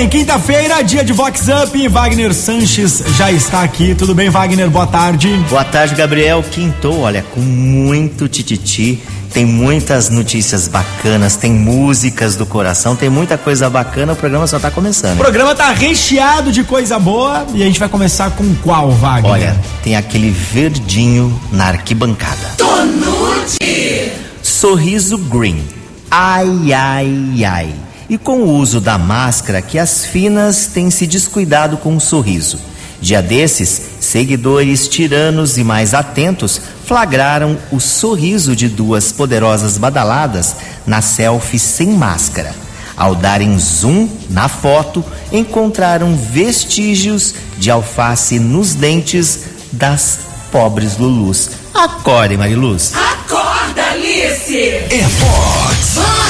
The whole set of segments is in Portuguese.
bem, quinta-feira, dia de Vox Up, Wagner Sanches já está aqui. Tudo bem, Wagner? Boa tarde. Boa tarde, Gabriel. Quintou, olha, com muito tititi. Tem muitas notícias bacanas, tem músicas do coração, tem muita coisa bacana. O programa só está começando. O programa tá recheado de coisa boa e a gente vai começar com qual, Wagner? Olha, tem aquele verdinho na arquibancada. Tonute! Sorriso Green. Ai, ai, ai e com o uso da máscara que as finas têm se descuidado com o sorriso. Dia desses, seguidores tiranos e mais atentos flagraram o sorriso de duas poderosas badaladas na selfie sem máscara. Ao darem zoom na foto, encontraram vestígios de alface nos dentes das pobres Lulus. Acorde, Mariluz. Acorda, Alice! É Fox. Fox.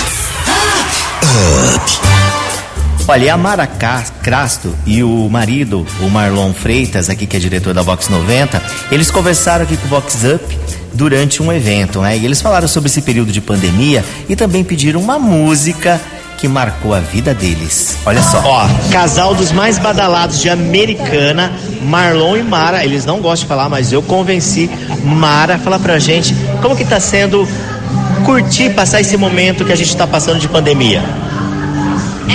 Olha, a Mara Crasto e o marido, o Marlon Freitas, aqui que é diretor da Vox 90, eles conversaram aqui com o Vox Up durante um evento, né? E eles falaram sobre esse período de pandemia e também pediram uma música que marcou a vida deles. Olha só. Ó, casal dos mais badalados de Americana, Marlon e Mara. Eles não gostam de falar, mas eu convenci Mara a falar pra gente como que tá sendo curtir, passar esse momento que a gente tá passando de pandemia.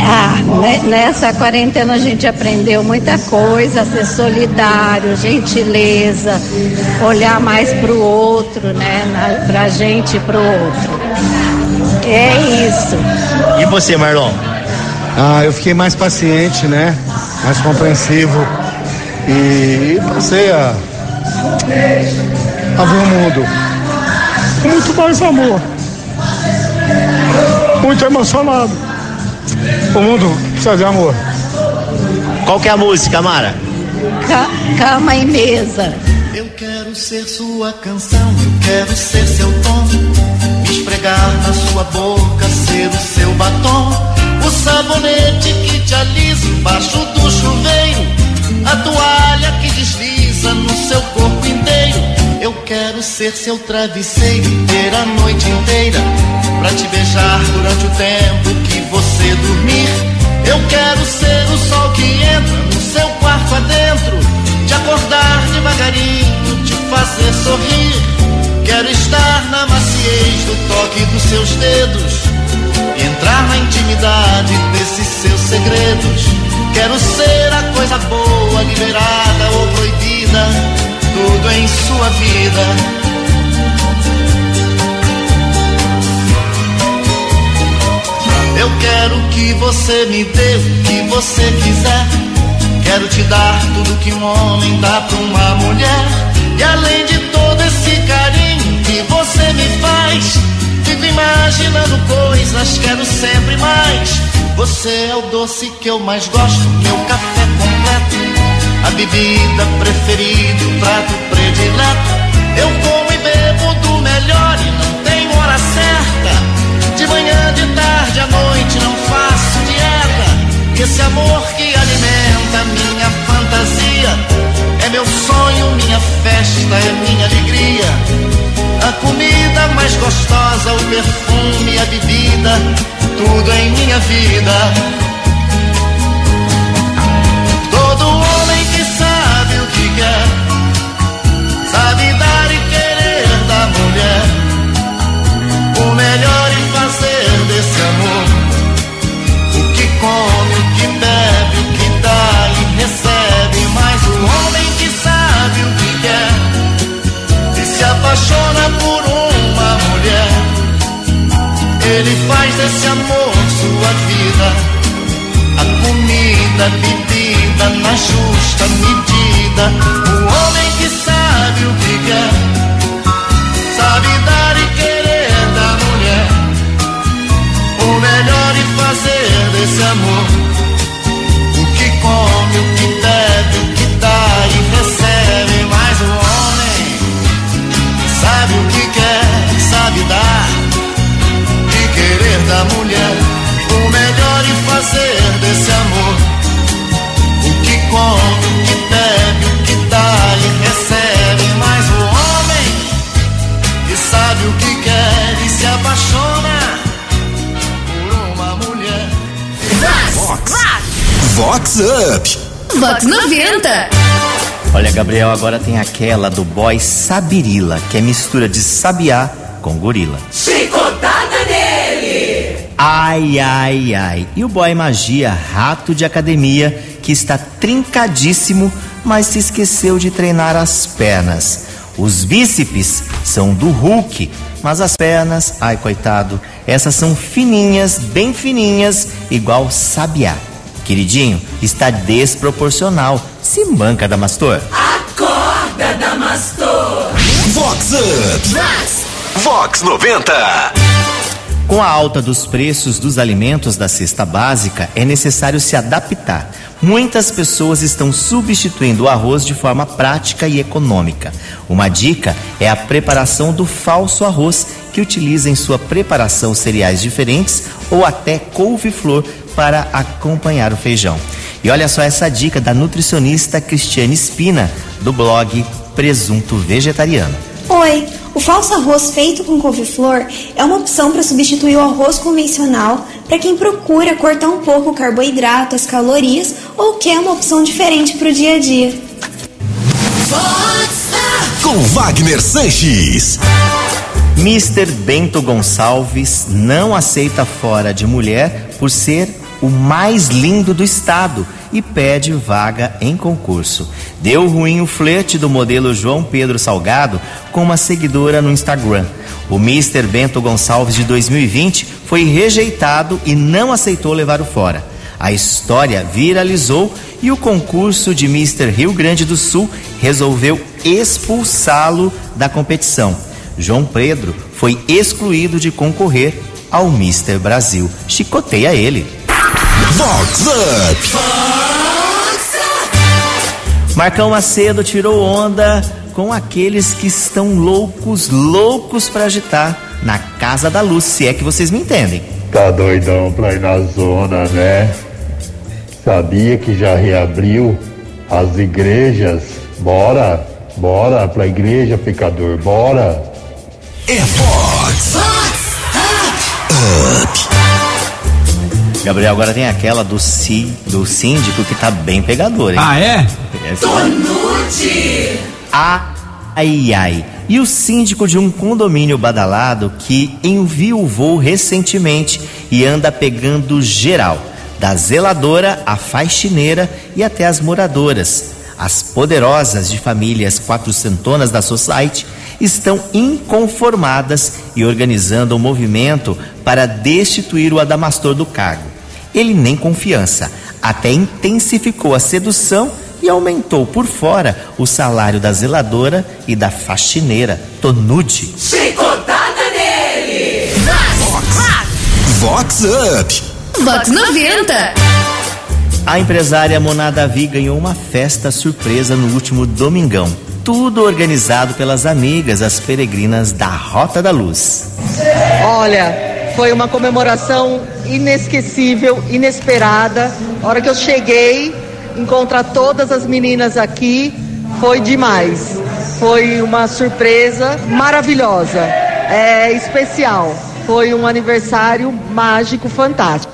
Ah, nessa quarentena a gente aprendeu muita coisa, ser solidário, gentileza, olhar mais para o outro, né? Para a gente e para o outro. É isso. E você, Marlon? Ah, eu fiquei mais paciente, né? Mais compreensivo. E passei a, a ver o mundo com muito mais amor. Muito emocionado. O mundo precisa de amor. Qual que é a música, Mara? Ca cama e mesa. Eu quero ser sua canção, eu quero ser seu tom. Esfregar na sua boca, ser o seu batom. O sabonete que te alisa embaixo do chuveiro. A toalha que ser seu travesseiro, ter a noite inteira. Pra te beijar durante o tempo que você dormir. Eu quero ser o sol que entra no seu quarto adentro, te acordar devagarinho, te fazer sorrir. Quero estar na maciez do toque dos seus dedos, entrar na intimidade desses seus segredos. Quero ser a coisa boa, liberada ou proibida, em sua vida Eu quero que você me dê o que você quiser. Quero te dar tudo que um homem dá pra uma mulher. E além de todo esse carinho que você me faz, fico imaginando coisas, quero sempre mais. Você é o doce que eu mais gosto, meu café. A bebida preferida, o prato predileto. Eu como e bebo do melhor e não tenho hora certa. De manhã, de tarde, à noite não faço dieta. Esse amor que alimenta minha fantasia é meu sonho, minha festa, é minha alegria. A comida mais gostosa, o perfume, a bebida, tudo em minha vida. Sabe o que quer, sabe dar e querer da mulher o melhor e fazer desse amor o que come, o que bebe, o que dá e recebe. Mas o homem que sabe o que quer e se apaixona Vox Up. Vox 90. Olha, Gabriel, agora tem aquela do boy Sabirila, que é mistura de sabiá com gorila. Chicotada nele. Ai, ai, ai. E o boy magia, rato de academia, que está trincadíssimo, mas se esqueceu de treinar as pernas. Os bíceps são do Hulk, mas as pernas, ai coitado, essas são fininhas, bem fininhas, igual sabiá. Queridinho, está desproporcional. Se manca, Damastor. Acorda, Damastor. Vox Up. Vox. Vox 90. Com a alta dos preços dos alimentos da cesta básica, é necessário se adaptar. Muitas pessoas estão substituindo o arroz de forma prática e econômica. Uma dica é a preparação do falso arroz, que utiliza em sua preparação cereais diferentes ou até couve-flor para acompanhar o feijão. E olha só essa dica da nutricionista Cristiane Espina, do blog Presunto Vegetariano. Oi, o falso arroz feito com couve-flor é uma opção para substituir o arroz convencional para quem procura cortar um pouco o carboidrato, as calorias ou quer uma opção diferente para o dia a dia. Com Wagner Sanches. Mr. Bento Gonçalves não aceita fora de mulher por ser o mais lindo do estado e pede vaga em concurso. Deu ruim o flerte do modelo João Pedro Salgado com uma seguidora no Instagram. O Mr. Bento Gonçalves de 2020 foi rejeitado e não aceitou levar o fora. A história viralizou e o concurso de Mr. Rio Grande do Sul resolveu expulsá-lo da competição. João Pedro foi excluído de concorrer ao Mr. Brasil. Chicoteia ele. Vox Up. Marcão Macedo tirou onda com aqueles que estão loucos, loucos para agitar na Casa da Luz, se é que vocês me entendem. Tá doidão pra ir na zona, né? Sabia que já reabriu as igrejas? Bora, bora pra igreja, pecador, bora! É Vox Gabriel, agora tem aquela do, si, do síndico que tá bem pegador, hein? Ah, é? Essa- Tonute. Ai, ai. E o síndico de um condomínio badalado que enviuvou recentemente e anda pegando geral, da zeladora à faxineira e até as moradoras. As poderosas de famílias quatrocentonas da Society estão inconformadas e organizando um movimento para destituir o Adamastor do cargo. Ele nem confiança, até intensificou a sedução e aumentou por fora o salário da zeladora e da faxineira. Tonude. Chicotada nele. Vox Up. Vox 90. A empresária Moná Davi ganhou uma festa surpresa no último domingão. Tudo organizado pelas amigas, as peregrinas da Rota da Luz. Olha, foi uma comemoração inesquecível, inesperada. A hora que eu cheguei, encontrar todas as meninas aqui foi demais. Foi uma surpresa maravilhosa, é especial. Foi um aniversário mágico, fantástico.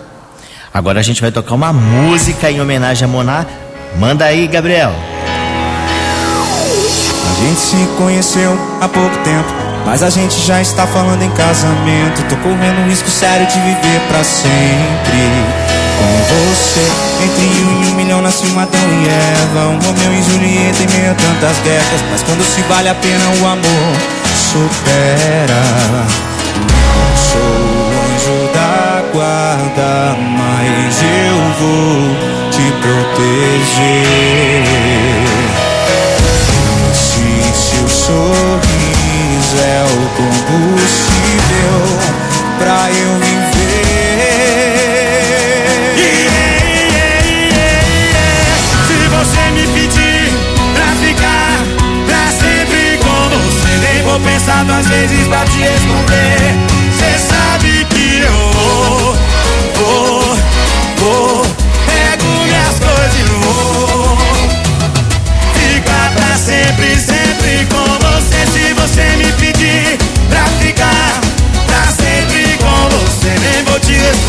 Agora a gente vai tocar uma música em homenagem a Moná. Manda aí, Gabriel. A gente se conheceu há pouco tempo, mas a gente já está falando em casamento. Tô correndo um risco sério de viver pra sempre. Com você, entre um e um milhão nasce um Adão e Eva. Um Romeu e Julieta em meio a tantas guerras. Mas quando se vale a pena, o amor supera. Não sou o anjo da guarda, mas eu vou te proteger. É o combustível pra eu viver. Se você me pedir pra ficar pra sempre com você, nem vou pensar duas vezes pra te responder.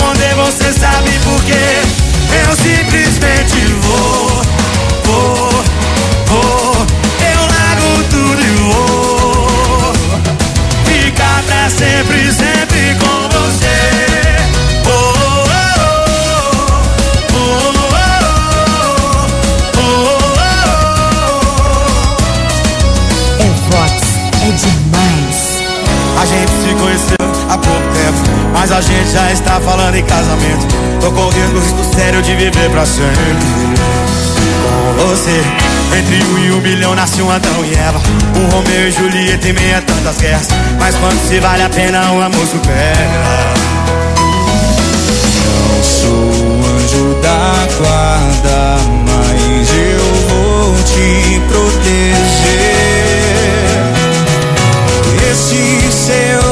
Responder, você sabe por quê viver pra sempre. Com você, entre um e um bilhão nasce um Adão e Eva. Um Romeu e Julieta em meio a tantas guerras. Mas quando se vale a pena, o amor supera. Não sou anjo da guarda, mas eu vou te proteger. Esse seu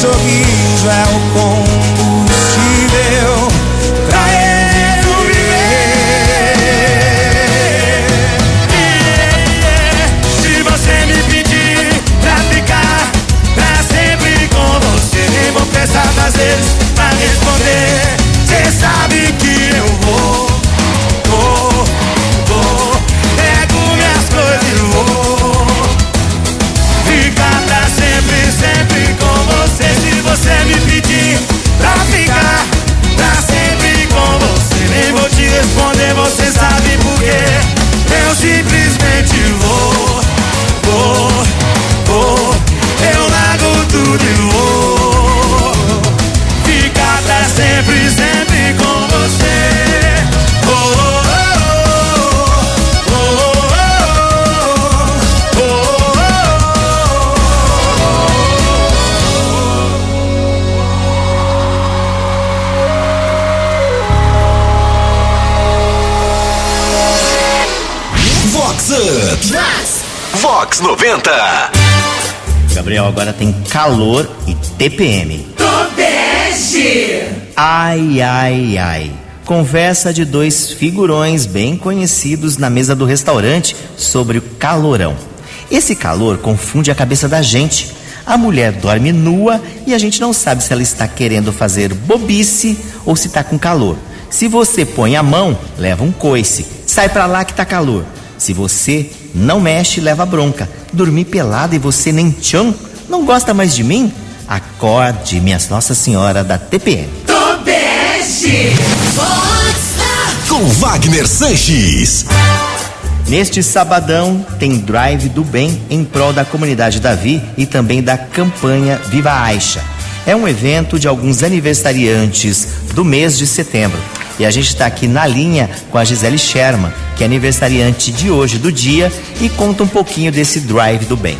sorriso é o combustível vezes pra responder. Cê sabe que eu vou, vou, vou. Pego minhas coisas e vou ficar pra sempre, sempre com você. Se você me pedir pra ficar pra sempre com você, nem vou te responder. Você sabe por quê? Eu simplesmente vou, vou, vou. Eu largo tudo e vou 90. Gabriel agora tem calor e TPM. Tobeste! Ai, ai, ai. Conversa de dois figurões bem conhecidos na mesa do restaurante sobre o calorão. Esse calor confunde a cabeça da gente. A mulher dorme nua e a gente não sabe se ela está querendo fazer bobice ou se está com calor. Se você põe a mão, leva um coice. Sai pra lá que tá calor. Se você não mexe, leva bronca. Dormir pelada e você nem tchão? Não gosta mais de mim? Acorde, minha Nossa Senhora da TPM. Tobeste! Com Wagner Sanches. Neste sabadão tem Drive do Bem em prol da comunidade Davi e também da campanha Viva Aixa. É um evento de alguns aniversariantes do mês de setembro. E a gente está aqui na linha com a Gisele Sherman, que é aniversariante de hoje do dia e conta um pouquinho desse Drive do Bem.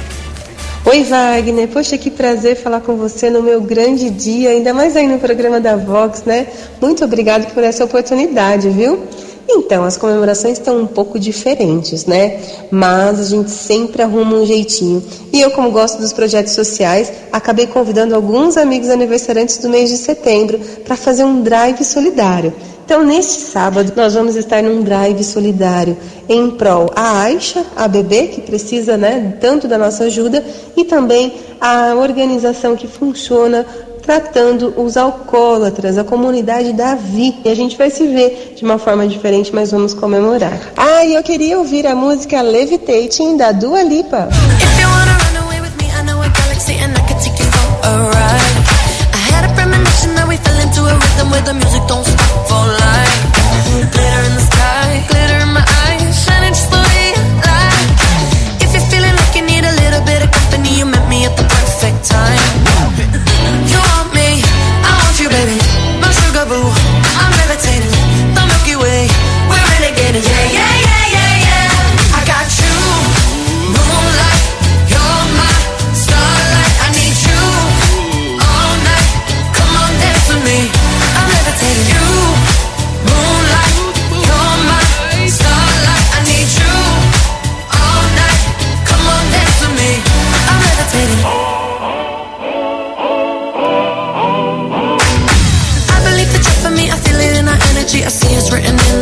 Oi, Wagner. Poxa, que prazer falar com você no meu grande dia, ainda mais aí no programa da Vox, né? Muito obrigado por essa oportunidade, viu? Então, as comemorações estão um pouco diferentes, né? Mas a gente sempre arruma um jeitinho. E eu, como gosto dos projetos sociais, acabei convidando alguns amigos aniversariantes do mês de setembro para fazer um drive solidário. Então, neste sábado, nós vamos estar num drive solidário em prol a Aixa, a bebê, que precisa né, tanto da nossa ajuda, e também a organização que funciona tratando os alcoólatras, a comunidade Davi. E a gente vai se ver de uma forma diferente, mas vamos comemorar. Ah, e eu queria ouvir a música Levitating da Dua Lipa.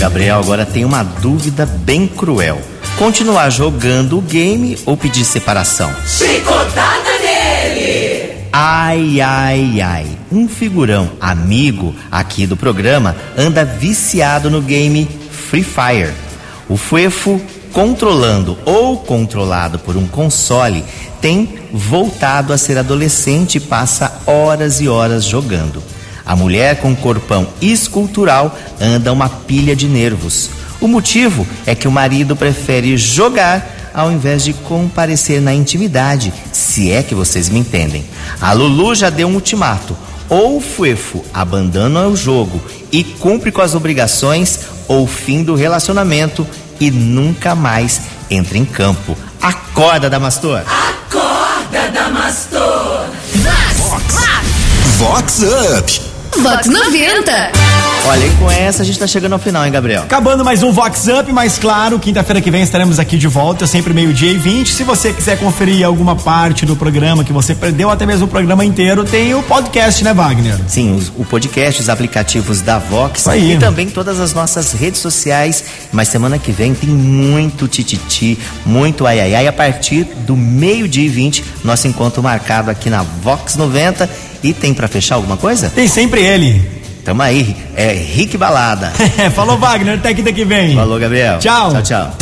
Gabriel, agora tem uma dúvida bem cruel. Continuar jogando o game ou pedir separação? Chicotada nele! Ai, ai, ai. Um figurão amigo aqui do programa anda viciado no game Free Fire. O Fuefo, controlando ou controlado por um console, tem voltado a ser adolescente e passa horas e horas jogando. A mulher com corpão escultural anda uma pilha de nervos. O motivo é que o marido prefere jogar ao invés de comparecer na intimidade, se é que vocês me entendem. A Lulu já deu um ultimato. Ou o Fuefo abandona o jogo e cumpre com as obrigações, ou fim do relacionamento e nunca mais entra em campo. Acorda, Damastor! Acorda, Damastor! Vox Up. Vox 90. Olha, e com essa a gente tá chegando ao final, hein, Gabriel? Acabando mais um Vox Up, mas claro, quinta-feira que vem estaremos aqui de volta, sempre meio-dia e 20. Se você quiser conferir alguma parte do programa que você perdeu, até mesmo o programa inteiro, tem o podcast, né, Wagner? Sim, os- o podcast, os aplicativos da Vox aí. e também todas as nossas redes sociais. Mas semana que vem tem muito tititi, muito ai ai ai. A partir do meio-dia e 20, nosso encontro marcado aqui na Vox 90. E tem pra fechar alguma coisa? Tem sempre ele. Tamo aí, é Rick Balada. Falou, Wagner, até quinta que vem. Falou, Gabriel. Tchau. Tchau, tchau.